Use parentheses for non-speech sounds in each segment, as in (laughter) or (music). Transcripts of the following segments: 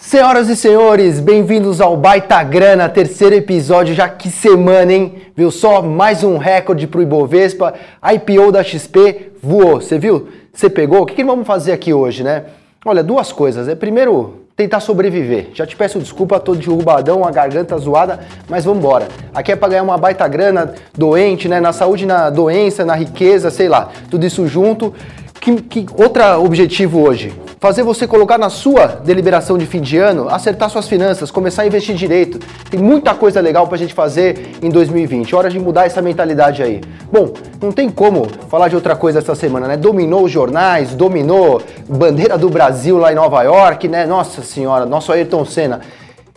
Senhoras e senhores, bem-vindos ao Baita Grana, terceiro episódio, já que semana, hein? Viu só? Mais um recorde pro Ibovespa, IPO da XP voou, você viu? Você pegou? O que, que vamos fazer aqui hoje, né? Olha, duas coisas. É primeiro, tentar sobreviver. Já te peço desculpa, tô derrubadão, a garganta zoada, mas vamos embora. Aqui é para ganhar uma baita grana, doente, né? Na saúde, na doença, na riqueza, sei lá, tudo isso junto. Que, que outro objetivo hoje? Fazer você colocar na sua deliberação de fim de ano, acertar suas finanças, começar a investir direito. Tem muita coisa legal pra gente fazer em 2020. Hora de mudar essa mentalidade aí. Bom, não tem como falar de outra coisa essa semana, né? Dominou os jornais, dominou bandeira do Brasil lá em Nova York, né? Nossa senhora, nosso Ayrton Senna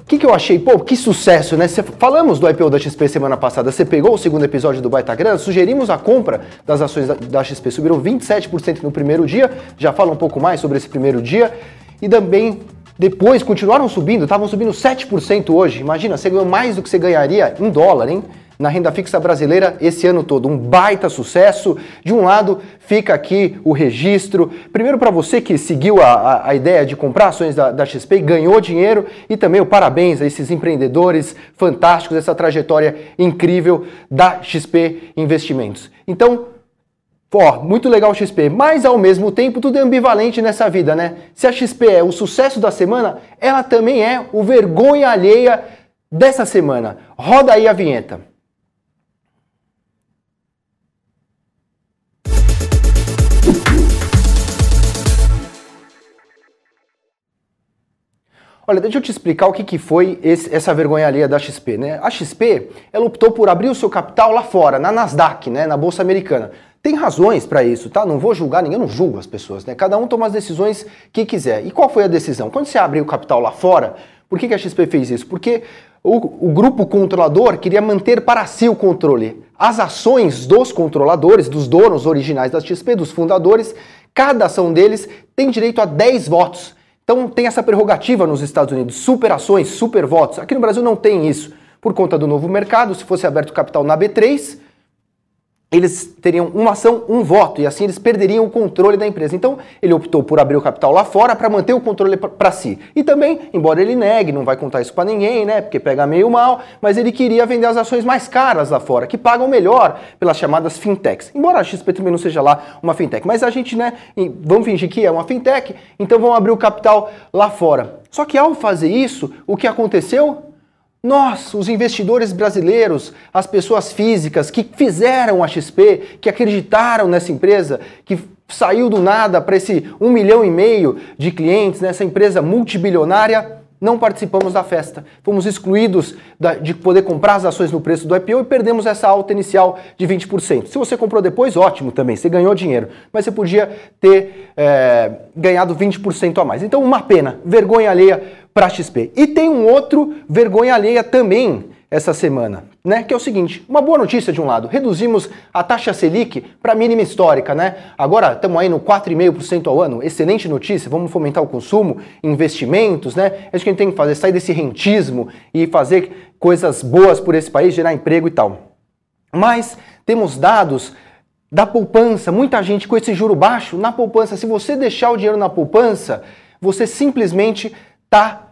que, que eu achei? Pô, que sucesso, né? Cê, falamos do IPO da XP semana passada. Você pegou o segundo episódio do Baita Grana, sugerimos a compra das ações da, da XP. Subiram 27% no primeiro dia. Já fala um pouco mais sobre esse primeiro dia. E também depois continuaram subindo, estavam subindo 7% hoje. Imagina, você ganhou mais do que você ganharia em dólar, hein? Na renda fixa brasileira esse ano todo. Um baita sucesso. De um lado, fica aqui o registro. Primeiro, para você que seguiu a, a, a, ideia de comprar ações da, da XP e ganhou dinheiro. E também o parabéns a esses empreendedores fantásticos, essa trajetória incrível da XP Investimentos. Então, Ó, muito legal o XP, mas ao mesmo tempo tudo é ambivalente nessa vida, né? Se a XP é o sucesso da semana, ela também é o vergonha alheia dessa semana. Roda aí a vinheta. Olha, deixa eu te explicar o que, que foi esse, essa vergonha alheia da XP. Né? A XP ela optou por abrir o seu capital lá fora, na Nasdaq, né? na Bolsa Americana. Tem razões para isso, tá? Não vou julgar ninguém, eu não julgo as pessoas, né? Cada um toma as decisões que quiser. E qual foi a decisão? Quando você abre o capital lá fora, por que, que a XP fez isso? Porque o, o grupo controlador queria manter para si o controle. As ações dos controladores, dos donos originais da XP, dos fundadores, cada ação deles tem direito a 10 votos. Então tem essa prerrogativa nos Estados Unidos, super ações, super votos. Aqui no Brasil não tem isso. Por conta do novo mercado, se fosse aberto capital na B3, eles teriam uma ação, um voto, e assim eles perderiam o controle da empresa. Então, ele optou por abrir o capital lá fora para manter o controle para si. E também, embora ele negue, não vai contar isso para ninguém, né, porque pega meio mal, mas ele queria vender as ações mais caras lá fora, que pagam melhor pelas chamadas fintechs. Embora a XP também não seja lá uma fintech, mas a gente, né, vamos fingir que é uma fintech, então vamos abrir o capital lá fora. Só que ao fazer isso, o que aconteceu? Nós, os investidores brasileiros, as pessoas físicas que fizeram a XP, que acreditaram nessa empresa, que saiu do nada para esse um milhão e meio de clientes, nessa empresa multibilionária, não participamos da festa. Fomos excluídos de poder comprar as ações no preço do IPO e perdemos essa alta inicial de 20%. Se você comprou depois, ótimo também, você ganhou dinheiro, mas você podia ter é, ganhado 20% a mais. Então, uma pena, vergonha alheia para XP. E tem um outro vergonha alheia também essa semana, né? Que é o seguinte, uma boa notícia de um lado, reduzimos a taxa Selic para mínima histórica, né? Agora estamos aí no 4,5% ao ano, excelente notícia, vamos fomentar o consumo, investimentos, né? É isso que a gente tem que fazer, sair desse rentismo e fazer coisas boas por esse país, gerar emprego e tal. Mas temos dados da poupança, muita gente com esse juro baixo na poupança, se você deixar o dinheiro na poupança, você simplesmente está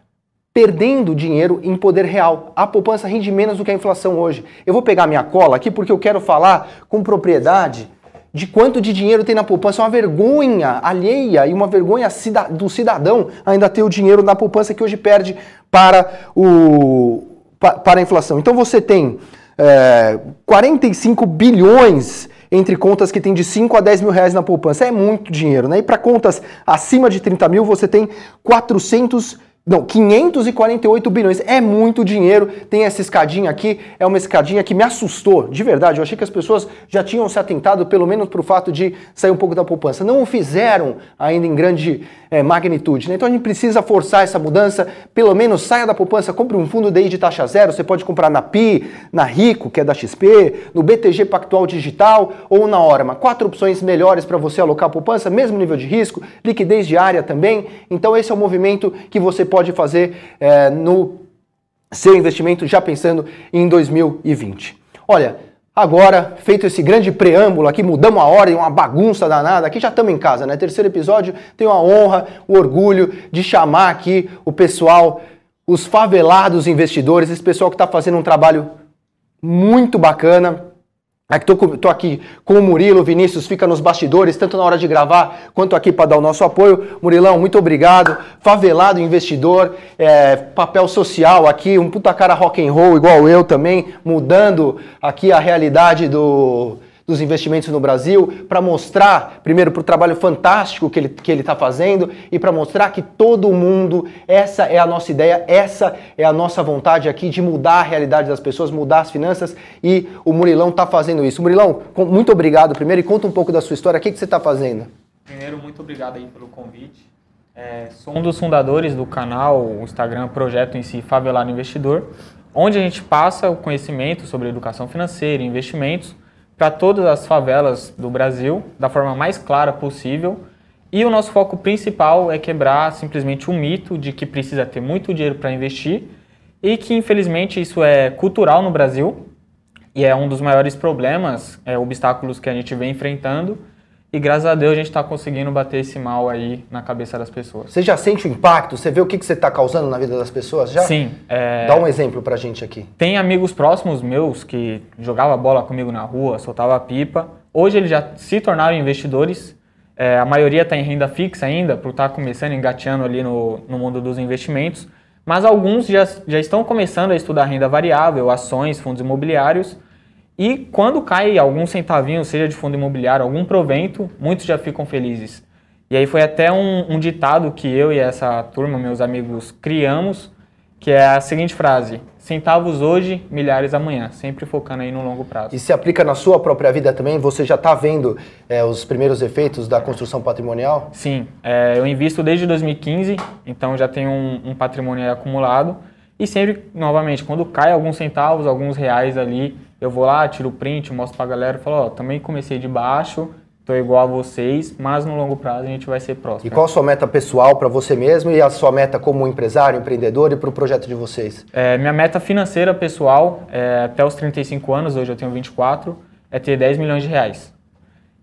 perdendo dinheiro em poder real. A poupança rende menos do que a inflação hoje. Eu vou pegar minha cola aqui porque eu quero falar com propriedade de quanto de dinheiro tem na poupança. É uma vergonha alheia e uma vergonha do cidadão ainda ter o dinheiro na poupança que hoje perde para, o, para a inflação. Então você tem é, 45 bilhões entre contas que tem de 5 a 10 mil reais na poupança. É muito dinheiro, né? E para contas acima de 30 mil, você tem 400 não, 548 bilhões. É muito dinheiro. Tem essa escadinha aqui, é uma escadinha que me assustou, de verdade. Eu achei que as pessoas já tinham se atentado, pelo menos para o fato de sair um pouco da poupança. Não o fizeram ainda em grande é, magnitude. Né? Então a gente precisa forçar essa mudança. Pelo menos saia da poupança, compre um fundo DI de taxa zero. Você pode comprar na PI, na Rico, que é da XP, no BTG Pactual Digital ou na Orma. Quatro opções melhores para você alocar a poupança, mesmo nível de risco, liquidez diária também. Então esse é o movimento que você pode fazer é, no seu investimento já pensando em 2020. Olha, Agora, feito esse grande preâmbulo aqui, mudamos a ordem, uma bagunça danada, aqui já estamos em casa, né? Terceiro episódio, tenho a honra, o orgulho de chamar aqui o pessoal, os favelados investidores, esse pessoal que está fazendo um trabalho muito bacana, Tô, tô, aqui com o Murilo, o Vinícius fica nos bastidores, tanto na hora de gravar quanto aqui para dar o nosso apoio. Murilão, muito obrigado. Favelado investidor, é, papel social aqui, um puta cara rock and roll igual eu também, mudando aqui a realidade do, dos investimentos no Brasil, para mostrar, primeiro, para o trabalho fantástico que ele está que ele tá fazendo e para mostrar que todo mundo, essa é a nossa ideia, essa é a nossa vontade aqui de mudar a realidade das pessoas, mudar as finanças e o Murilão está fazendo isso. Murilão, muito obrigado primeiro e conta um pouco da sua história, o que, que você está fazendo? Primeiro, muito obrigado aí pelo convite. É, sou um dos fundadores do canal, o Instagram Projeto em si, Favelado Investidor, onde a gente passa o conhecimento sobre educação financeira, investimentos, para todas as favelas do Brasil da forma mais clara possível. E o nosso foco principal é quebrar simplesmente o mito de que precisa ter muito dinheiro para investir e que infelizmente isso é cultural no Brasil e é um dos maiores problemas, é, obstáculos que a gente vem enfrentando e graças a Deus a gente está conseguindo bater esse mal aí na cabeça das pessoas. Você já sente o impacto? Você vê o que, que você está causando na vida das pessoas já? Sim. É... Dá um exemplo pra gente aqui. Tem amigos próximos meus que jogavam bola comigo na rua, soltava pipa. Hoje eles já se tornaram investidores. É, a maioria está em renda fixa ainda, por estar tá começando, engateando ali no, no mundo dos investimentos. Mas alguns já, já estão começando a estudar renda variável, ações, fundos imobiliários e quando cai algum centavinho, seja de fundo imobiliário, algum provento, muitos já ficam felizes. E aí foi até um, um ditado que eu e essa turma, meus amigos, criamos, que é a seguinte frase: centavos hoje, milhares amanhã, sempre focando aí no longo prazo. E se aplica na sua própria vida também? Você já está vendo é, os primeiros efeitos da construção patrimonial? Sim, é, eu invisto desde 2015, então já tenho um, um patrimônio acumulado. E sempre, novamente, quando cai alguns centavos, alguns reais ali, eu vou lá, tiro o print, mostro pra galera e falo, ó, também comecei de baixo, tô igual a vocês, mas no longo prazo a gente vai ser próximo. E qual a sua meta pessoal para você mesmo e a sua meta como empresário, empreendedor e para o projeto de vocês? É, minha meta financeira pessoal, é, até os 35 anos, hoje eu tenho 24, é ter 10 milhões de reais.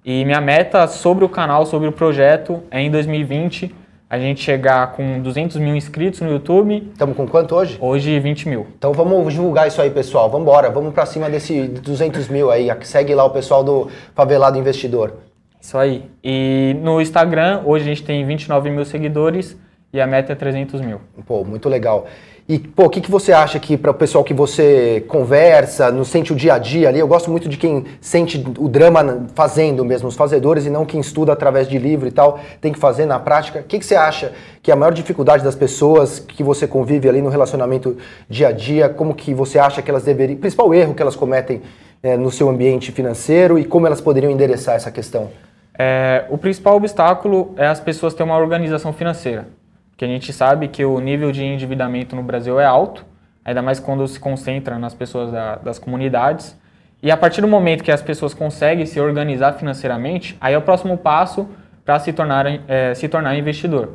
E minha meta sobre o canal, sobre o projeto, é em 2020 a gente chegar com 200 mil inscritos no YouTube. Estamos com quanto hoje? Hoje 20 mil. Então vamos divulgar isso aí, pessoal. Vamos embora, vamos para cima desse 200 mil aí. Segue lá o pessoal do Favelado Investidor. Isso aí. E no Instagram, hoje a gente tem 29 mil seguidores e a meta é 300 mil. Pô, muito legal. E, pô, o que, que você acha que para o pessoal que você conversa, não sente o dia a dia ali? Eu gosto muito de quem sente o drama fazendo mesmo, os fazedores, e não quem estuda através de livro e tal, tem que fazer na prática. O que, que você acha que é a maior dificuldade das pessoas que você convive ali no relacionamento dia a dia? Como que você acha que elas deveriam. principal erro que elas cometem é, no seu ambiente financeiro e como elas poderiam endereçar essa questão? É, o principal obstáculo é as pessoas terem uma organização financeira que a gente sabe que o nível de endividamento no Brasil é alto, ainda mais quando se concentra nas pessoas da, das comunidades. E a partir do momento que as pessoas conseguem se organizar financeiramente, aí é o próximo passo para se tornar, é, se tornar investidor.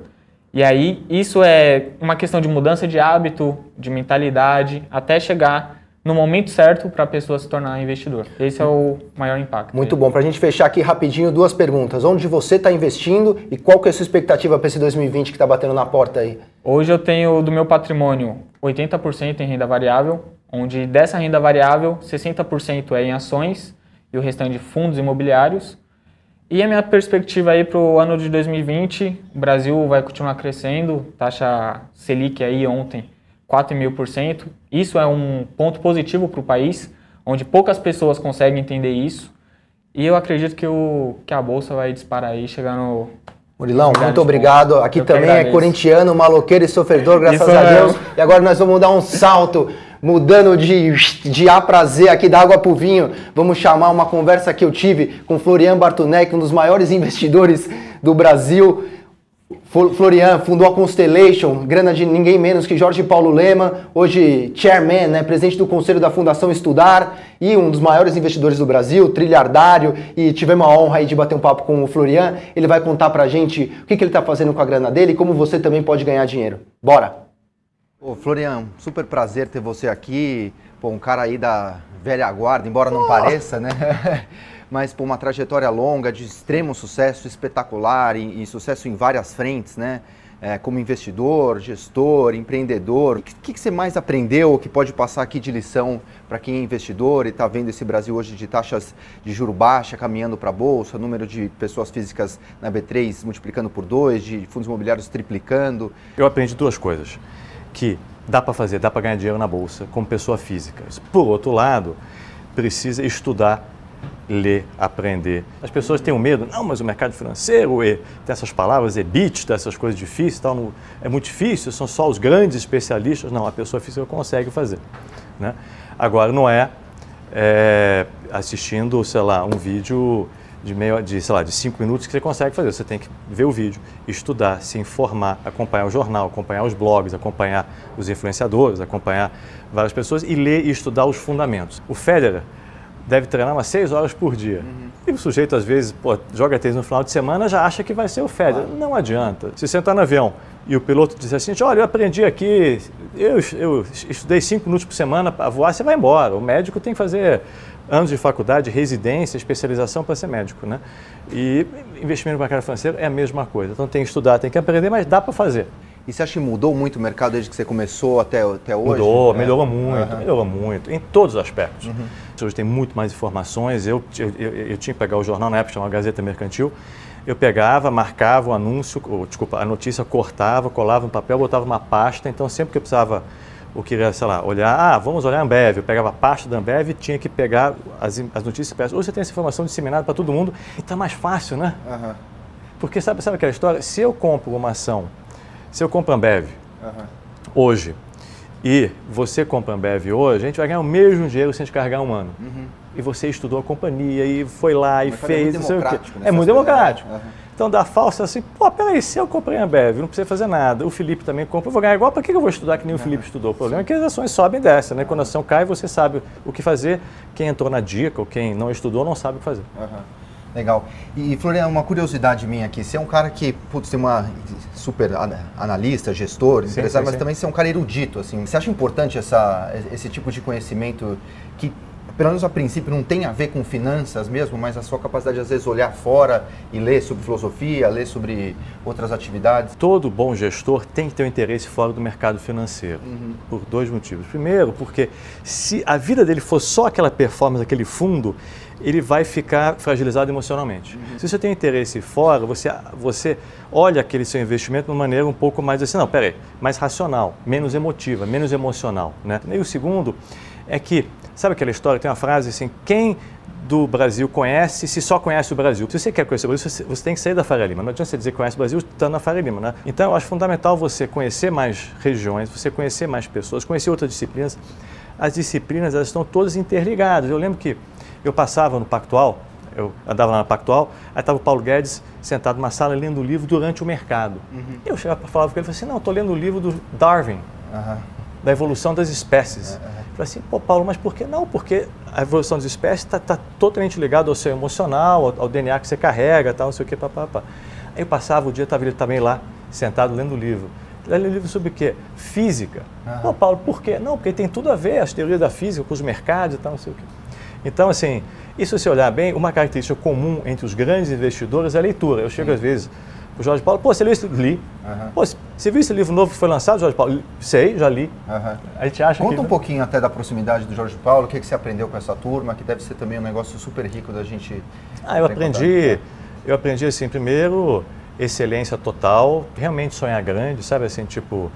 E aí isso é uma questão de mudança de hábito, de mentalidade, até chegar no momento certo para a pessoa se tornar investidor. Esse é o maior impacto. Muito bom. Para a gente fechar aqui rapidinho, duas perguntas. Onde você está investindo e qual que é a sua expectativa para esse 2020 que está batendo na porta aí? Hoje eu tenho do meu patrimônio 80% em renda variável, onde dessa renda variável 60% é em ações e o restante fundos imobiliários. E a minha perspectiva aí para o ano de 2020, o Brasil vai continuar crescendo, taxa Selic aí ontem 4,5%. Isso é um ponto positivo para o país, onde poucas pessoas conseguem entender isso. E eu acredito que, o, que a Bolsa vai disparar aí, chegar no. Murilão, muito obrigado. Aqui também é corintiano, maloqueiro e sofredor, (laughs) graças isso a Deus. E agora nós vamos dar um salto, mudando de, de A para Z aqui da água para o vinho. Vamos chamar uma conversa que eu tive com Florian Bartunek, um dos maiores investidores do Brasil. Florian fundou a Constellation, grana de ninguém menos que Jorge Paulo Lema, hoje chairman, né, presidente do conselho da Fundação Estudar e um dos maiores investidores do Brasil, trilhardário, e tivemos a honra de bater um papo com o Florian. Ele vai contar pra gente o que, que ele está fazendo com a grana dele e como você também pode ganhar dinheiro. Bora! Ô, Florian, super prazer ter você aqui. Pô, um cara aí da velha guarda, embora não oh. pareça, né? (laughs) Mas por uma trajetória longa de extremo sucesso, espetacular e, e sucesso em várias frentes, né? É, como investidor, gestor, empreendedor. O que, que, você mais aprendeu que pode passar aqui de lição para quem é investidor e está vendo esse Brasil hoje de taxas de juro baixa caminhando para a bolsa, número de pessoas físicas na B3 multiplicando por dois, de fundos imobiliários triplicando? Eu aprendi duas coisas que dá para fazer, dá para ganhar dinheiro na bolsa como pessoa física. Por outro lado, precisa estudar, ler, aprender. As pessoas têm um medo, não, mas o mercado financeiro tem essas palavras, EBITDA, essas coisas difíceis, tal, não, é muito difícil, são só os grandes especialistas. Não, a pessoa física consegue fazer. Né? Agora, não é, é assistindo, sei lá, um vídeo de meio de, sei lá, de cinco minutos que você consegue fazer. Você tem que ver o vídeo, estudar, se informar, acompanhar o jornal, acompanhar os blogs, acompanhar os influenciadores, acompanhar várias pessoas e ler e estudar os fundamentos. O Federer deve treinar umas seis horas por dia. Uhum. E o sujeito, às vezes, pô, joga tênis no final de semana já acha que vai ser o Federer. Claro. Não adianta. Se você entrar no avião e o piloto diz assim, olha, eu aprendi aqui, eu, eu estudei cinco minutos por semana para voar, você vai embora. O médico tem que fazer anos de faculdade, residência, especialização para ser médico, né? E investimento no mercado financeiro é a mesma coisa. Então tem que estudar, tem que aprender, mas dá para fazer. E você acha que mudou muito o mercado desde que você começou até, até hoje? Mudou, é. melhorou muito, uhum. melhorou muito, em todos os aspectos. Uhum. Hoje tem muito mais informações. Eu, eu, eu, eu, tinha que pegar o jornal, na época chamava Gazeta Mercantil. Eu pegava, marcava o anúncio, ou, desculpa, a notícia, cortava, colava no papel, botava uma pasta. Então sempre que eu precisava ou queria, sei lá, olhar, ah, vamos olhar a Ambev. Eu pegava a parte da Ambev e tinha que pegar as, as notícias peças. Hoje você tem essa informação disseminada para todo mundo e está mais fácil, né? Uhum. Porque sabe, sabe aquela história? Se eu compro uma ação, se eu compro a Ambev uhum. hoje e você compra Ambev hoje, a gente vai ganhar o mesmo dinheiro sem descarregar um ano. Uhum. E você estudou a companhia e foi lá e fez. É muito democrático. É muito democrático. Uhum. Então dá falsa assim, pô, peraí, se eu comprei a Ambev, não precisa fazer nada. O Felipe também compra, eu vou ganhar igual, para que eu vou estudar que nem o Felipe estudou? O problema é que as ações sobem e descem, né? Quando a ação cai, você sabe o que fazer. Quem entrou na dica ou quem não estudou não sabe o que fazer. Uhum. Legal. E, Florian, uma curiosidade minha aqui. Você é um cara que, putz, tem uma super analista, gestor, sim, empresário, sim, mas sim. também você é um cara erudito, assim. Você acha importante essa, esse tipo de conhecimento que pelo menos a princípio, não tem a ver com finanças mesmo, mas a sua capacidade de, às vezes, olhar fora e ler sobre filosofia, ler sobre outras atividades? Todo bom gestor tem que ter um interesse fora do mercado financeiro, uhum. por dois motivos. Primeiro, porque se a vida dele for só aquela performance, aquele fundo, ele vai ficar fragilizado emocionalmente. Uhum. Se você tem interesse fora, você, você olha aquele seu investimento de uma maneira um pouco mais assim, não, peraí, mais racional, menos emotiva, menos emocional. Né? E o segundo é que Sabe aquela história? Tem uma frase assim: quem do Brasil conhece se só conhece o Brasil. Se você quer conhecer o Brasil, você tem que sair da Faria Lima. Não adianta você dizer que conhece o Brasil estando na Faria Lima, né? Então, eu acho fundamental você conhecer mais regiões, você conhecer mais pessoas, conhecer outras disciplinas. As disciplinas, elas estão todas interligadas. Eu lembro que eu passava no Pactual, eu andava lá no Pactual, aí estava o Paulo Guedes sentado numa sala lendo o livro durante o mercado. Uhum. Eu chegava para falar com ele e falei assim, não, estou lendo o livro do Darwin, uhum. da evolução das espécies. Uhum. Falei assim, pô, Paulo, mas por que não? Porque a evolução das espécies está tá totalmente ligada ao seu emocional, ao, ao, DNA que você carrega, tal, não sei o que, papapá. Aí eu passava o dia, estava ele também lá, sentado lendo o livro. Lendo livro sobre o quê? Física. Ah. Pô, Paulo, por quê? Não, porque tem tudo a ver, as teorias da física, com os mercados e tal, não sei o quê. Então, assim, isso se olhar bem, uma característica comum entre os grandes investidores é a leitura. Eu chego, Sim. às vezes, o Jorge Paulo, pô, você leu esse li? Uhum. Pô, você viu esse livro novo que foi lançado, Jorge Paulo? Sei, já li. Uhum. A gente acha Conta que... um pouquinho até da proximidade do Jorge Paulo, o que, que você aprendeu com essa turma, que deve ser também um negócio super rico da gente... Ah, eu aprendi, eu aprendi assim, primeiro, excelência total, realmente sonhar grande, sabe assim, tipo...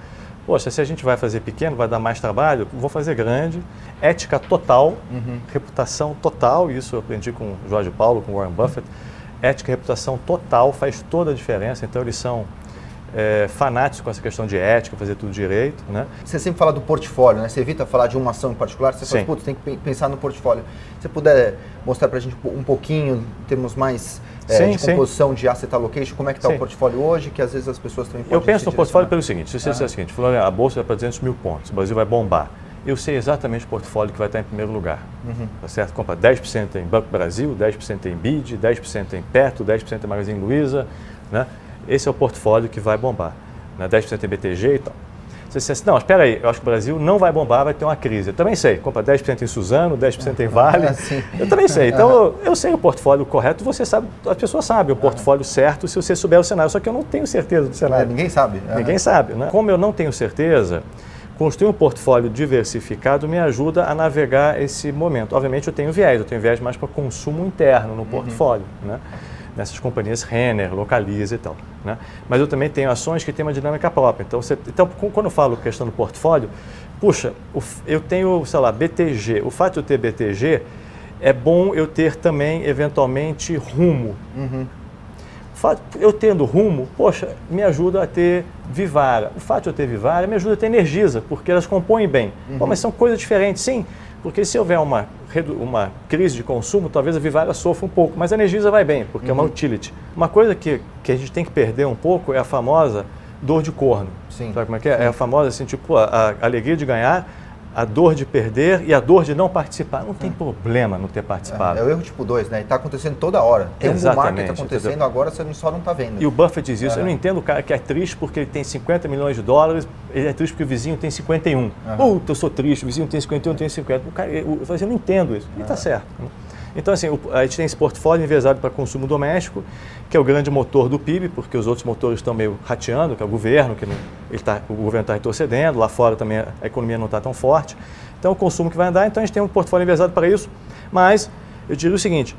Poxa, se a gente vai fazer pequeno, vai dar mais trabalho, vou fazer grande. Ética total, uhum. reputação total, isso eu aprendi com o Jorge Paulo, com o Warren Buffett ética e reputação total faz toda a diferença. Então, eles são é, fanáticos com essa questão de ética, fazer tudo direito. Né? Você sempre fala do portfólio, né? Você evita falar de uma ação em particular, você fala, putz, tem que pensar no portfólio. Se você puder mostrar para a gente um pouquinho, em termos mais é, sim, de composição sim. de asset allocation, como é que está o portfólio hoje, que às vezes as pessoas também podem Eu penso no portfólio pelo seguinte, se você disser o seguinte, a bolsa vai para 200 mil pontos, o Brasil vai bombar eu sei exatamente o portfólio que vai estar em primeiro lugar. Uhum. Tá certo? Compra 10% em Banco Brasil, 10% em BID, 10% em Petro, 10% em Magazine Luiza. Né? Esse é o portfólio que vai bombar. Né? 10% em BTG e tal. Você disse assim, não, espera aí, eu acho que o Brasil não vai bombar, vai ter uma crise. Eu também sei, compra 10% em Suzano, 10% em Vale. É, eu também sei. Então, eu, eu sei o portfólio correto, você sabe, as pessoas sabem o portfólio certo se você souber o cenário. Só que eu não tenho certeza do cenário. É, ninguém sabe. Ninguém sabe. Né? Como eu não tenho certeza, construir um portfólio diversificado me ajuda a navegar esse momento. Obviamente, eu tenho viés, eu tenho viés mais para consumo interno no portfólio. Né? Nessas companhias Renner, Localiza e tal. Né? Mas eu também tenho ações que têm uma dinâmica própria. Então, você, então quando eu falo questão do portfólio, puxa, eu tenho, sei lá, BTG. O fato de eu ter BTG é bom eu ter também, eventualmente, rumo. Uhum. Eu tendo rumo, poxa, me ajuda a ter Vivara. O fato de eu ter Vivara me ajuda a ter Energisa, porque elas compõem bem. Uhum. Pô, mas são coisas diferentes, sim. Porque se houver uma, uma crise de consumo, talvez a Vivara sofra um pouco, mas a Energisa vai bem, porque uhum. é uma uhum. utility. Uma coisa que, que a gente tem que perder um pouco é a famosa dor de corno. Sim. Sabe como é que é? Sim. É a famosa, assim, tipo, a, a alegria de ganhar a dor de perder e a dor de não participar. Não tem problema não ter participado. É, é o erro tipo 2, né? Está acontecendo toda hora. Tem Exatamente, um market que está acontecendo entendeu? agora, você só não está vendo. E o Buffett diz isso. É. Eu não entendo o cara que é triste porque ele tem 50 milhões de dólares, ele é triste porque o vizinho tem 51. Uhum. Puta, eu sou triste, o vizinho tem 51, eu tenho 50. O cara, eu, eu, eu não entendo isso. E está certo. Então, assim, a gente tem esse portfólio enviesado para consumo doméstico, que é o grande motor do PIB, porque os outros motores estão meio rateando, que é o governo, que não, ele tá, o governo está retrocedendo, lá fora também a economia não está tão forte. Então, o consumo que vai andar, então a gente tem um portfólio enviesado para isso, mas eu diria o seguinte,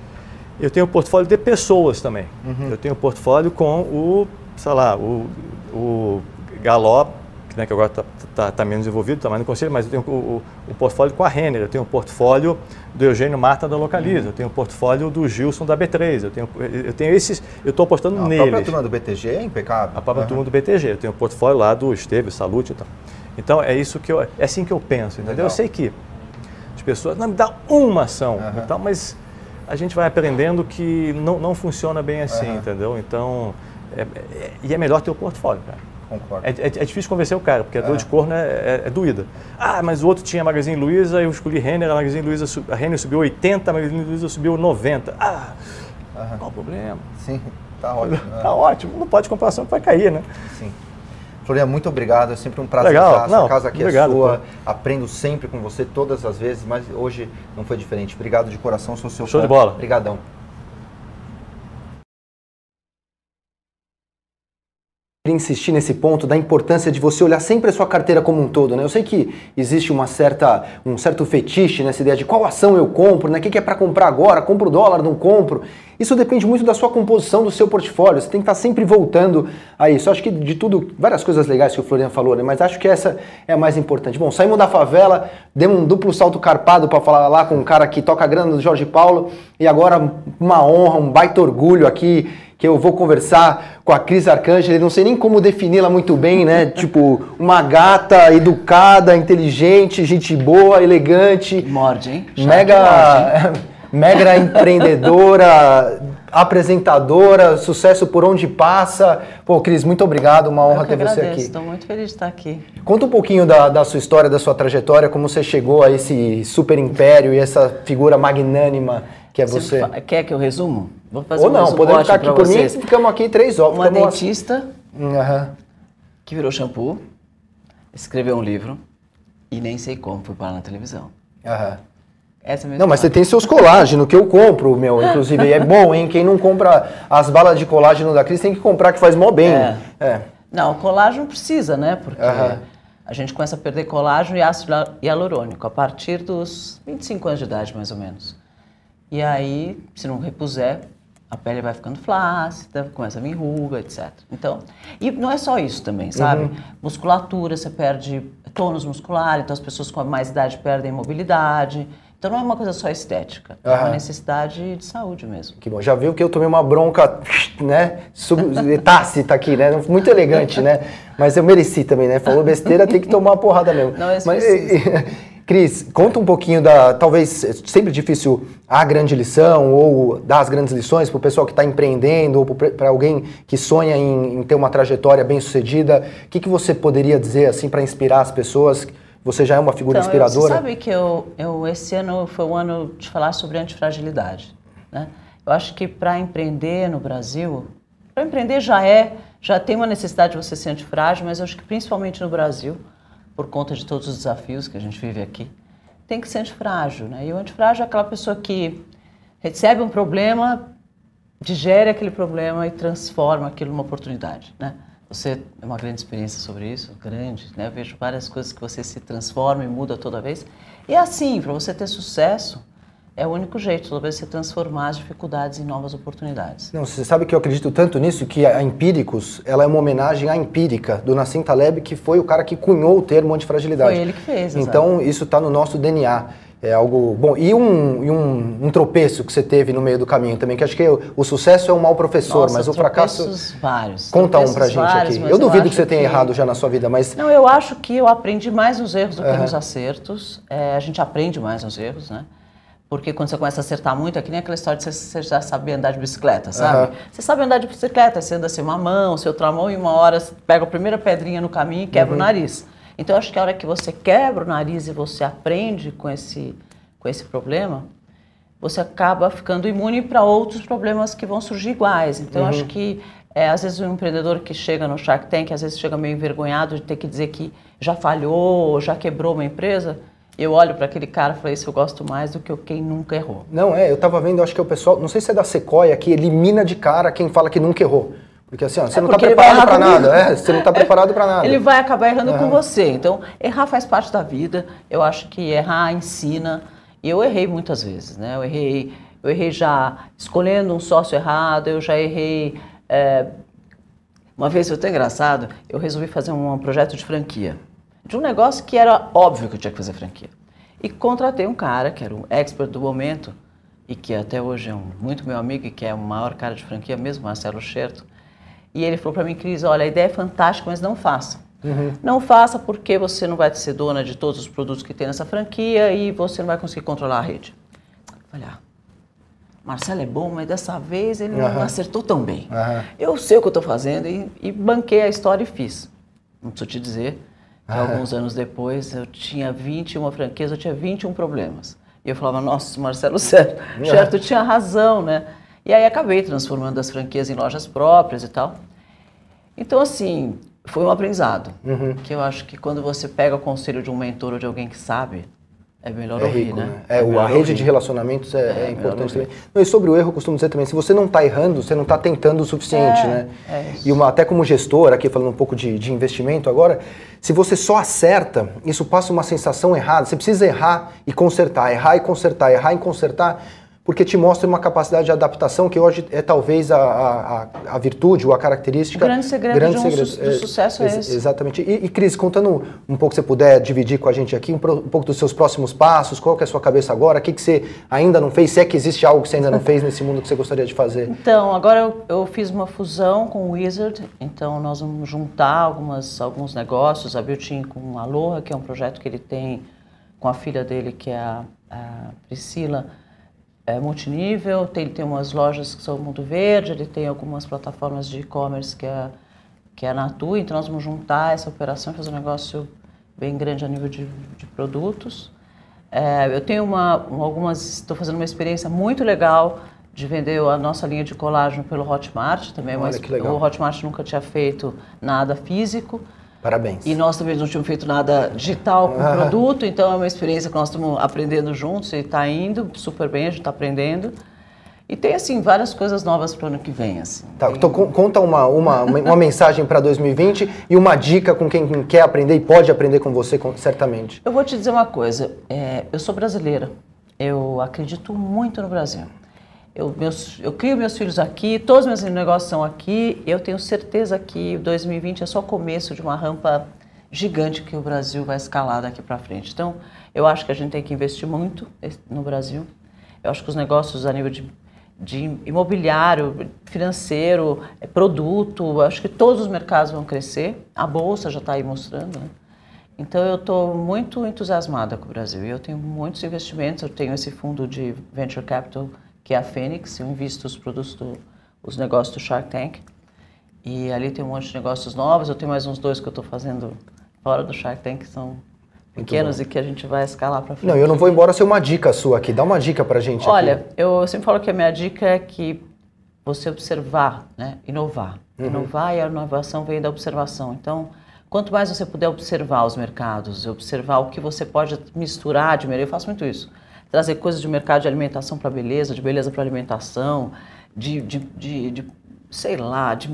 eu tenho um portfólio de pessoas também. Uhum. Eu tenho um portfólio com o, sei lá, o, o Galop, né, que agora está tá, tá menos envolvido, está mais no conselho, mas eu tenho o, o, o, portfólio com a Renner, eu tenho o portfólio do Eugênio Marta da Localiza, uhum. eu tenho o portfólio do Gilson da B3, eu tenho, eu tenho esses, eu estou apostando neles. A própria turma do BTG é impecável. A própria uhum. turma do BTG, eu tenho o portfólio lá do Esteve, Salute e tal. Então é isso que eu, é assim que eu penso, entendeu? Legal. Eu sei que as pessoas, não me dá uma ação, uhum. então, mas a gente vai aprendendo que não, não funciona bem assim, entendeu? Então, é, é, e é melhor ter o portfólio, cara. Concordo. É, é, é, difícil convencer o cara, porque a dor é. de corno é, é, é, doída. Ah, mas o outro tinha a Magazine Luiza, eu escolhi Renner, a Magazine Luiza, a Renner subiu 80, a Magazine Luiza subiu 90. Ah, uhum. qual o problema? Sim, tá ótimo. tá ótimo, não pode comprar ação que vai cair, né? Sim. Florinha, muito obrigado, é sempre um prazer Legal. estar. Essa casa aqui é obrigado, é sua, pô. aprendo sempre com você, todas as vezes, mas hoje não foi diferente. Obrigado de coração, sou seu Show fã. de bola. Obrigadão. Insistir nesse ponto da importância de você olhar sempre a sua carteira como um todo, né? Eu sei que existe uma certa, um certo fetiche nessa ideia de qual ação eu compro, né? O que é para comprar agora? Compro dólar, não compro? Isso depende muito da sua composição, do seu portfólio. Você tem que estar sempre voltando a isso. Eu acho que de tudo, várias coisas legais que o Florian falou, né? Mas acho que essa é a mais importante. Bom, saímos da favela, demos um duplo salto carpado para falar lá com um cara que toca a grana do Jorge Paulo e agora uma honra, um baita orgulho aqui que eu vou conversar com a Cris Arcângeli, não sei nem como defini-la muito bem, né? (laughs) tipo, uma gata educada, inteligente, gente boa, elegante. Morde, hein? Mega, (laughs) mega empreendedora, apresentadora, sucesso por onde passa. Pô, Cris, muito obrigado, uma honra ter agradeço, você aqui. Estou muito feliz de estar aqui. Conta um pouquinho da, da sua história, da sua trajetória, como você chegou a esse super império e essa figura magnânima que é você. você quer que eu resumo? Vou fazer Ou não, um podemos ficar aqui por vocês. mim, ficamos aqui três horas. Uma dentista uhum. que virou shampoo, escreveu um livro e nem sei como foi parar na televisão. Uhum. Essa é não, mas você tem seus colágenos que eu compro, meu, inclusive. é bom, hein? Quem não compra as balas de colágeno da Cris tem que comprar, que faz mó bem. É. é. Não, colágeno precisa, né? Porque uhum. a gente começa a perder colágeno e ácido hialurônico a partir dos 25 anos de idade, mais ou menos. E aí, se não repuser, a pele vai ficando flácida, começa a vir ruga, etc. Então, e não é só isso também, sabe? Uhum. Musculatura, você perde tônus muscular, então as pessoas com mais idade perdem mobilidade. Então não é uma coisa só estética, é uma necessidade de saúde mesmo. Que bom. Já viu que eu tomei uma bronca, né, (laughs) tácita aqui, né? Muito elegante, né? Mas eu mereci também, né? Falou besteira, tem que tomar uma porrada mesmo. Não é Mas, (laughs) Cris, conta um pouquinho da. Talvez é sempre difícil a grande lição ou dar as grandes lições para o pessoal que está empreendendo ou para alguém que sonha em, em, ter uma trajetória bem sucedida. O que, que você poderia dizer assim para inspirar as pessoas? Você já é uma figura então, inspiradora? Você sabe que eu, eu, esse ano foi um ano de falar sobre antifragilidade. Né? Eu acho que para empreender no Brasil, para empreender já é, já tem uma necessidade de você ser antifrágil, mas eu acho que principalmente no Brasil, por conta de todos os desafios que a gente vive aqui, tem que ser antifrágil. Né? E o antifrágil é aquela pessoa que recebe um problema, digere aquele problema e transforma aquilo numa oportunidade. Né? Você é uma grande experiência sobre isso, grande. Né? Eu vejo várias coisas que você se transforma e muda toda vez. E é assim, para você ter sucesso, é o único jeito, talvez, você transformar as dificuldades em novas oportunidades. Não, você sabe que eu acredito tanto nisso que a Empíricos, ela é uma homenagem à Empírica, do Nassim Taleb, que foi o cara que cunhou o termo antifragilidade. Foi ele que fez. Então, isso está no nosso DNA. É algo bom. E um, e um, um, tropeço que você teve no meio do caminho também, que acho que o, o sucesso é um mau professor, Nossa, mas o fracasso. vários. Conta um pra gente vários, aqui. Eu duvido eu que você tenha que... errado já na sua vida, mas. Não, eu acho que eu aprendi mais nos erros do que uhum. nos acertos. É, a gente aprende mais nos erros, né? Porque quando você começa a acertar muito, é que nem aquela história de você, você já saber andar de bicicleta, sabe? Uhum. Você sabe andar de bicicleta, você anda assim uma mão, seu outra mão, e uma hora você pega a primeira pedrinha no caminho e quebra uhum. o nariz. Então, acho que a hora que você quebra o nariz e você aprende com esse, com esse problema, você acaba ficando imune para outros problemas que vão surgir iguais. Então, uhum. acho que, é, às vezes, um empreendedor que chega no Shark Tank, às vezes chega meio envergonhado de ter que dizer que já falhou, já quebrou uma empresa eu olho para aquele cara e falei, isso eu gosto mais do que quem nunca errou. Não, é, eu tava vendo, acho que é o pessoal, não sei se é da Sequoia, que elimina de cara quem fala que nunca errou. Porque assim, ó, você é não está preparado para nada. É, você não está preparado para nada. Ele vai acabar errando com você. Então, errar faz parte da vida. Eu acho que errar ensina. E eu errei muitas vezes, né? Eu errei, eu errei já escolhendo um sócio errado, eu já errei. É... Uma vez foi tão engraçado, eu resolvi fazer um projeto de franquia de um negócio que era óbvio que eu tinha que fazer franquia. E contratei um cara que era um expert do momento e que até hoje é um, muito meu amigo e que é o maior cara de franquia mesmo, Marcelo Scherto. E ele falou para mim, Cris, olha, a ideia é fantástica, mas não faça. Uhum. Não faça porque você não vai ser dona de todos os produtos que tem nessa franquia e você não vai conseguir controlar a rede. Olha, ah, Marcelo é bom, mas dessa vez ele uhum. não acertou tão bem. Uhum. Eu sei o que eu estou fazendo e, e banquei a história e fiz. Não preciso te dizer ah. Alguns anos depois, eu tinha 21 franquias, eu tinha 21 problemas. E eu falava, nossa, Marcelo (laughs) certo, certo tinha razão, né? E aí acabei transformando as franquias em lojas próprias e tal. Então, assim, foi um aprendizado. Uhum. Que eu acho que quando você pega o conselho de um mentor ou de alguém que sabe, é melhor é ouvir, rico, né? né? É, é a rede ouvir. de relacionamentos é, é, é importante também. Não, e sobre o erro, eu costumo dizer também, se você não está errando, você não está tentando o suficiente, é, né? É e uma, até como gestor, aqui falando um pouco de, de investimento agora, se você só acerta, isso passa uma sensação errada. Você precisa errar e consertar, errar e consertar, errar e consertar porque te mostra uma capacidade de adaptação que hoje é talvez a, a, a virtude ou a característica. O grande segredo, grande um segredo. Su do sucesso é, é esse. Exatamente. E, e, Cris, contando um pouco, se você puder dividir com a gente aqui, um, um, pouco dos seus próximos passos, qual que é a sua cabeça agora, o que, que você ainda não fez, se é que existe algo que você ainda não fez nesse mundo que você gostaria de fazer? Então, agora eu, eu fiz uma fusão com o Wizard, então nós vamos juntar algumas, alguns negócios, a Beauty com a Aloha, que é um projeto que ele tem com a filha dele, que é a, a Priscila, é, multinível, tem, tem umas lojas que são Mundo Verde, ele tem algumas plataformas de e-commerce que é, que é a Natu, então nós vamos juntar essa operação e fazer um negócio bem grande a nível de, de produtos. É, eu tenho uma, algumas, estou fazendo uma experiência muito legal de vender a nossa linha de colágeno pelo Hotmart também, Olha, mas o Hotmart nunca tinha feito nada físico. Parabéns. E nós também não tínhamos feito nada digital com o produto, então é uma experiência que nós estamos aprendendo juntos e está indo super bem, a gente está aprendendo. E tem, assim, várias coisas novas para o ano que vem, assim. Tá, então conta uma, uma, uma mensagem para 2020 e uma dica com quem quer aprender e pode aprender com você, certamente. Eu vou te dizer uma coisa, é, eu sou brasileira, eu acredito muito no Brasil. Eu, meus, eu crio meus filhos aqui, todos os meus negócios são aqui. Eu tenho certeza que 2020 é só o começo de uma rampa gigante que o Brasil vai escalar daqui para frente. Então, eu acho que a gente tem que investir muito no Brasil. Eu acho que os negócios a nível de, de imobiliário, financeiro, é, produto, acho que todos os mercados vão crescer. A bolsa já está aí mostrando, né? Então eu estou muito entusiasmada com o Brasil. Eu tenho muitos investimentos. Eu tenho esse fundo de venture capital que é a Fênix, eu invisto os produtos, do, os negócios do Shark Tank. E ali tem um monte de negócios novos, eu tenho mais uns dois que eu estou fazendo fora do Shark Tank, que são pequenos e que a gente vai escalar para frente. Não, eu não vou embora sem uma dica sua aqui. Dá uma dica para a gente Olha, aqui. eu sempre falo que a minha dica é que você observar, né? inovar. Uhum. Inovar e a inovação vem da observação. Então, Quanto mais você puder observar os mercados, observar o que você pode misturar de mercado, eu faço muito isso. Trazer coisas de mercado de alimentação para beleza, de beleza para alimentação, de, de, de, de, sei lá, de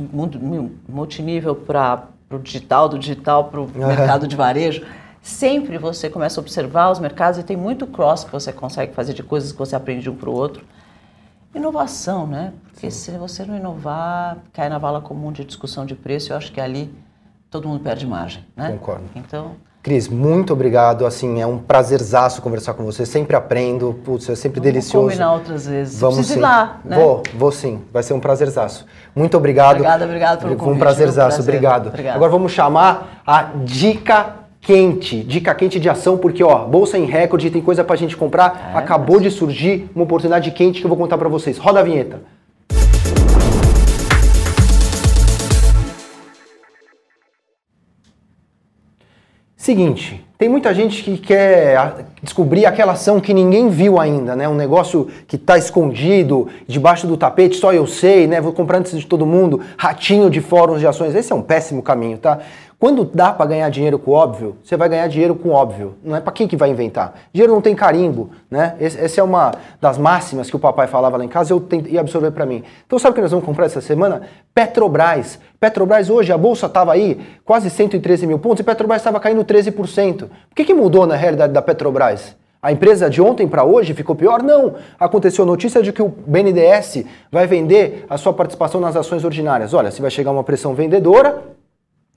multinível para o digital, do digital para o (laughs) mercado de varejo. Sempre você começa a observar os mercados e tem muito cross que você consegue fazer de coisas que você aprende de um para o outro. Inovação, né? Porque Sim. se você não inovar, cai na vala comum de discussão de preço, eu acho que ali todo mundo perde margem, né? Concordo. Então... Cris, muito obrigado. Assim, é um prazerzaço conversar com você. Sempre aprendo. Putz, é sempre Vamos delicioso. Vamos combinar outras vezes. Vamos sim. ir lá, né? Vou, vou sim. Vai ser um prazerzaço. Muito obrigado. Obrigada, obrigado pelo convite. Um prazerzaço. Prazer. Obrigado. Obrigado. Agora vamos chamar a dica quente, dica quente de ação, porque ó, bolsa em recorde, tem coisa pra gente comprar. É, Acabou mas... de surgir uma oportunidade quente que eu vou contar para vocês. Roda a vinheta. Seguinte, tem muita gente que quer descobrir aquela ação que ninguém viu ainda, né? Um negócio que está escondido, debaixo do tapete, só eu sei, né? Vou comprar antes de todo mundo, ratinho de fóruns de ações. Esse é um péssimo caminho, tá? Quando dá para ganhar dinheiro com óbvio, você vai ganhar dinheiro com óbvio. Não é para quem que vai inventar. Dinheiro não tem carimbo, né? Essa é uma das máximas que o papai falava lá em casa, eu tentei absorver para mim. Então sabe o que nós vamos comprar essa semana? Petrobras. Petrobras hoje, a bolsa estava aí quase 113 mil pontos e Petrobras estava caindo 13%. O que, que mudou na realidade da Petrobras? A empresa de ontem para hoje ficou pior? Não. Aconteceu notícia de que o BNDES vai vender a sua participação nas ações ordinárias. Olha, se vai chegar uma pressão vendedora,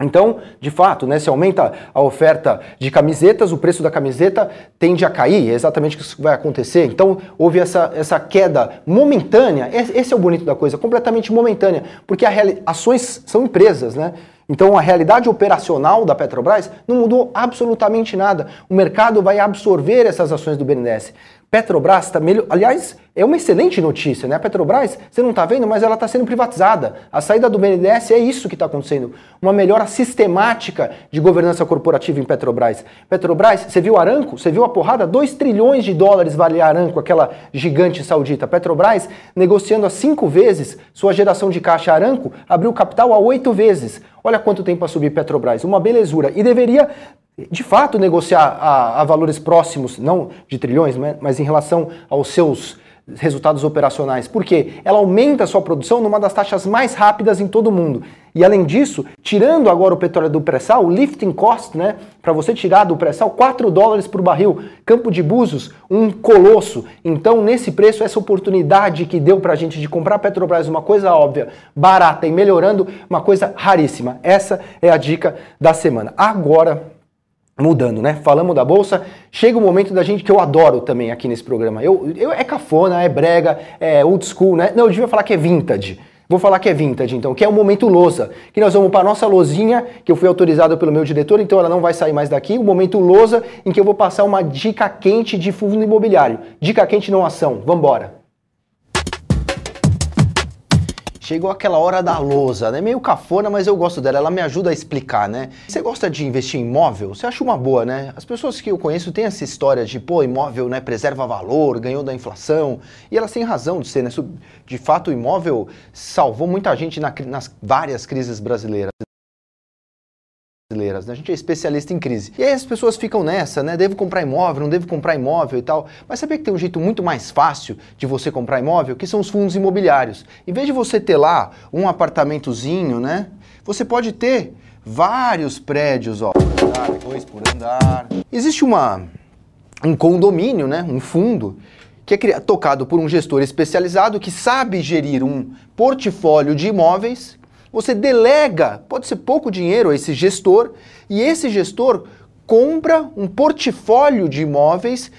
então, de fato, né, se aumenta a oferta de camisetas, o preço da camiseta tende a cair, é exatamente isso que vai acontecer. Então, houve essa, essa queda momentânea, esse é o bonito da coisa, completamente momentânea, porque ações são empresas, né? Então a realidade operacional da Petrobras não mudou absolutamente nada. O mercado vai absorver essas ações do BNDES. Petrobras está melhor. Aliás, é uma excelente notícia, né? A Petrobras, você não está vendo, mas ela está sendo privatizada. A saída do BNDES é isso que está acontecendo. Uma melhora sistemática de governança corporativa em Petrobras. Petrobras, você viu Aranco? Você viu a porrada? 2 trilhões de dólares vale a Aranco, aquela gigante saudita. Petrobras negociando a cinco vezes sua geração de caixa. Aranco abriu capital a oito vezes. Olha quanto tempo para subir Petrobras. Uma belezura. E deveria de fato negociar a, a, valores próximos, não de trilhões, né, mas em relação aos seus resultados operacionais, porque ela aumenta a sua produção numa das taxas mais rápidas em todo o mundo. E além disso, tirando agora o petróleo do pré-sal, o lifting cost, né, para você tirar do pré-sal 4 dólares por barril, Campo de Búzios, um colosso. Então, nesse preço, essa oportunidade que deu para a gente de comprar Petrobras, uma coisa óbvia, barata e melhorando, uma coisa raríssima. Essa é a dica da semana. Agora, mudando, né? Falamos da bolsa, chega o momento da gente que eu adoro também aqui nesse programa. Eu, eu é cafona, é brega, é old school, né? Não, eu devia falar que é vintage. Vou falar que é vintage, então, que é o momento lousa, que nós vamos para nossa lozinha, que eu fui autorizado pelo meu diretor, então ela não vai sair mais daqui. O momento lousa em que eu vou passar uma dica quente de fundo imobiliário. Dica quente não ação. Vambora. Chegou aquela hora da lousa, né? Meio cafona, mas eu gosto dela, ela me ajuda a explicar, né? Você gosta de investir em imóvel? Você acha uma boa, né? As pessoas que eu conheço têm essa história de, pô, imóvel, né, preserva valor, ganhou da inflação, e elas têm razão de ser, né? De fato, o imóvel salvou muita gente na, nas várias crises brasileiras brasileiras. Né? A gente é especialista em crise. E aí as pessoas ficam nessa, né? Devo comprar imóvel, não devo comprar imóvel e tal. Mas sabia que tem um jeito muito mais fácil de você comprar imóvel, que são os fundos imobiliários. Em vez de você ter lá um apartamentozinho, né? Você pode ter vários prédios, ó. Por andar, dois por andar. Existe uma um condomínio, né? Um fundo que é tocado por um gestor especializado que sabe gerir um portfólio de imóveis você delega, pode ser pouco dinheiro, a esse gestor, e esse gestor compra um portfólio de imóveis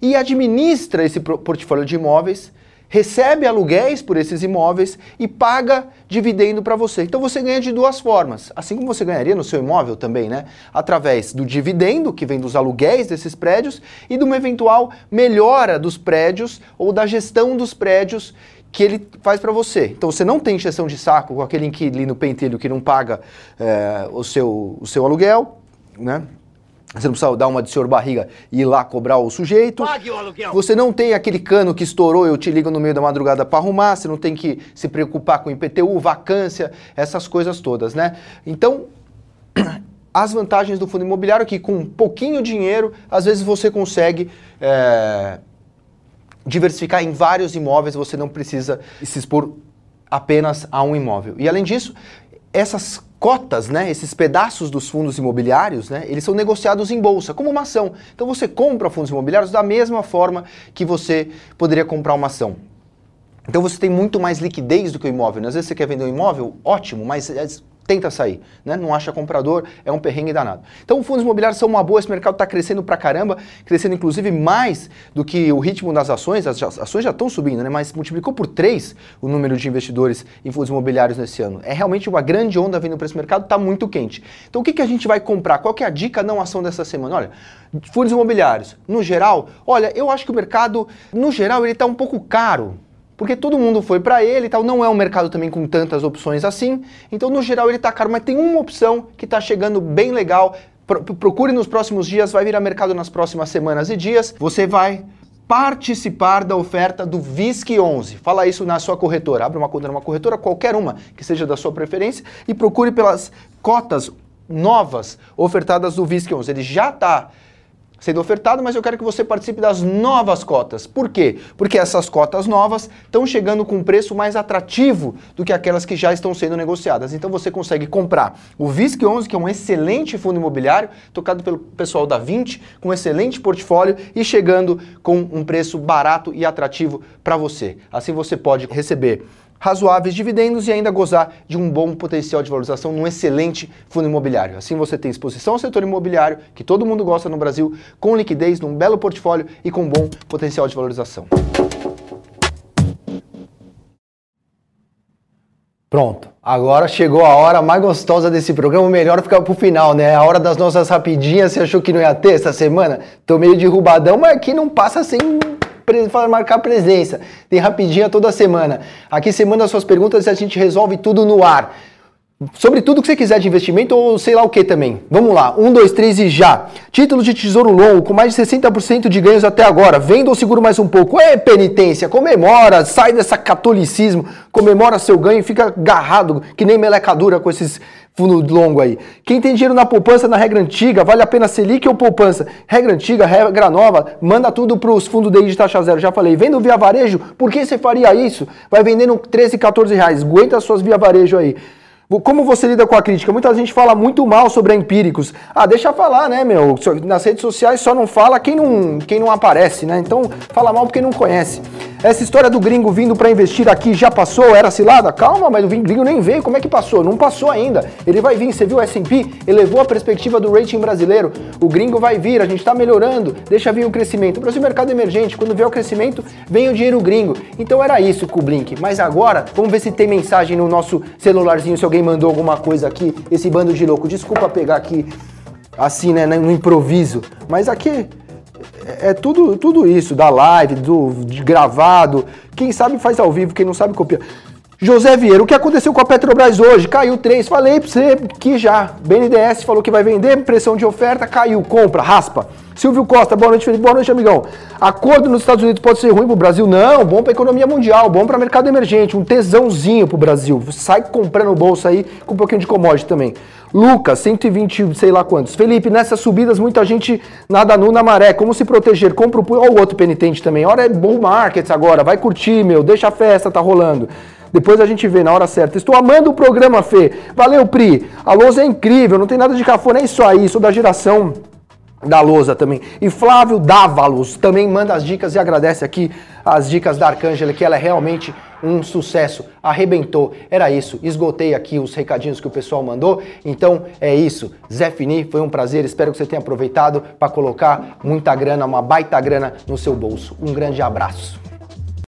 e administra esse portfólio de imóveis, recebe aluguéis por esses imóveis e paga dividendo para você. Então você ganha de duas formas, assim como você ganharia no seu imóvel também, né? Através do dividendo que vem dos aluguéis desses prédios e de uma eventual melhora dos prédios ou da gestão dos prédios que ele faz para você. Então você não tem injeção de saco com aquele inquilino pentelho que não paga é, o, seu, o seu aluguel, né? Você não precisa dar uma de senhor barriga e ir lá cobrar o sujeito. Pague o aluguel. Você não tem aquele cano que estourou, eu te ligo no meio da madrugada para arrumar. Você não tem que se preocupar com IPTU, vacância, essas coisas todas, né? Então, (clears throat) as vantagens do fundo imobiliário que com pouquinho dinheiro, às vezes você consegue é, diversificar em vários imóveis, você não precisa se expor apenas a um imóvel. E além disso, essas cotas, né, esses pedaços dos fundos imobiliários, né, eles são negociados em bolsa, como uma ação. Então você compra fundos imobiliários da mesma forma que você poderia comprar uma ação. Então você tem muito mais liquidez do que o imóvel. Às vezes você quer vender um imóvel, ótimo, mas tenta sair, né? Não acha comprador, é um perrengue danado. Então, fundos imobiliários são uma boa, esse mercado está crescendo pra caramba, crescendo inclusive mais do que o ritmo das ações, as ações já estão subindo, né? Mas multiplicou por três o número de investidores em fundos imobiliários nesse ano. É realmente uma grande onda vindo para esse mercado, está muito quente. Então, o que, que a gente vai comprar? Qual que é a dica não ação dessa semana? Olha, fundos imobiliários, no geral, olha, eu acho que o mercado, no geral, ele está um pouco caro porque todo mundo foi para ele e tal. Não é um mercado também com tantas opções assim. Então, no geral, ele está caro, mas tem uma opção que está chegando bem legal. Procure nos próximos dias, vai virar mercado nas próximas semanas e dias. Você vai participar da oferta do VISC 11. Fala isso na sua corretora. Abre uma conta numa corretora, qualquer uma que seja da sua preferência, e procure pelas cotas novas ofertadas do VISC 11. Ele já está sendo ofertado, mas eu quero que você participe das novas cotas. Por quê? Porque essas cotas novas estão chegando com um preço mais atrativo do que aquelas que já estão sendo negociadas. Então você consegue comprar o VISC 11, que é um excelente fundo imobiliário, tocado pelo pessoal da 20, com um excelente portfólio e chegando com um preço barato e atrativo para você. Assim você pode receber razoáveis dividendos e ainda gozar de um bom potencial de valorização num excelente fundo imobiliário. Assim você tem exposição ao setor imobiliário, que todo mundo gosta no Brasil, com liquidez, num belo portfólio e com bom potencial de valorização. Pronto, agora chegou a hora mais gostosa desse programa, melhor ficar pro final, né? A hora das nossas rapidinhas, você achou que não ia ter essa semana? Tô meio derrubadão, mas aqui não passa sem marcar presença. Tem rapidinha toda semana. Aqui você manda suas perguntas e a gente resolve tudo no ar. Sobre tudo que você quiser de investimento ou sei lá o que também. Vamos lá, um, dois, três e já. Títulos de tesouro longo com mais de 60% de ganhos até agora. Venda ou segura mais um pouco? É penitência, comemora, sai dessa catolicismo, comemora seu ganho e fica agarrado que nem melecadura com esses fundo longo aí. Quem tem dinheiro na poupança na regra antiga, vale a pena Selic ou poupança? Regra antiga, regra nova, manda tudo para os fundos de taxa zero. Já falei, vendo via varejo, por que você faria isso? Vai vendendo 13, 14 reais, aguenta as suas via varejo aí. Como você lida com a crítica? Muita gente fala muito mal sobre a Empíricos. Ah, deixa falar, né, meu? Nas redes sociais só não fala quem não, quem não aparece, né? Então, fala mal porque não conhece. Essa história do gringo vindo para investir aqui já passou? Era cilada? Calma, mas o gringo nem veio. Como é que passou? Não passou ainda. Ele vai vir. Você viu o S&P? Elevou a perspectiva do rating brasileiro. O gringo vai vir. A gente está melhorando. Deixa vir o crescimento. O Brasil é mercado emergente. Quando vier o crescimento, vem o dinheiro gringo. Então era isso com o Blink. Mas agora, vamos ver se tem mensagem no nosso celularzinho, se alguém mandou alguma coisa aqui, esse bando de louco. Desculpa pegar aqui assim, né, no improviso, mas aqui é, é tudo, tudo isso, da live, do de gravado. Quem sabe faz ao vivo, quem não sabe copia. José Vieira, o que aconteceu com a Petrobras hoje? Caiu 3. Falei para você que já. BNDES falou que vai vender, pressão de oferta, caiu, compra, raspa. Silvio Costa, boa noite, Felipe. Boa noite, amigão. Acordo nos Estados Unidos pode ser ruim para o Brasil? Não, bom para a economia mundial, bom para mercado emergente, um tesãozinho para o Brasil. Sai comprando bolsa aí com um pouquinho de commodity também. Lucas, 120, sei lá quantos. Felipe, nessas subidas, muita gente nada nu na maré. Como se proteger? Compra o. O outro penitente também. Hora é bull markets agora. Vai curtir, meu. Deixa a festa, tá rolando. Depois a gente vê na hora certa. Estou amando o programa, Fê. Valeu, Pri. A lousa é incrível, não tem nada de cafona, é isso aí. Sou da geração da lousa também. E Flávio Dávalos também manda as dicas e agradece aqui as dicas da Arcângela, que ela é realmente um sucesso, arrebentou. Era isso, esgotei aqui os recadinhos que o pessoal mandou. Então é isso. Zé Fini, foi um prazer. Espero que você tenha aproveitado para colocar muita grana, uma baita grana no seu bolso. Um grande abraço.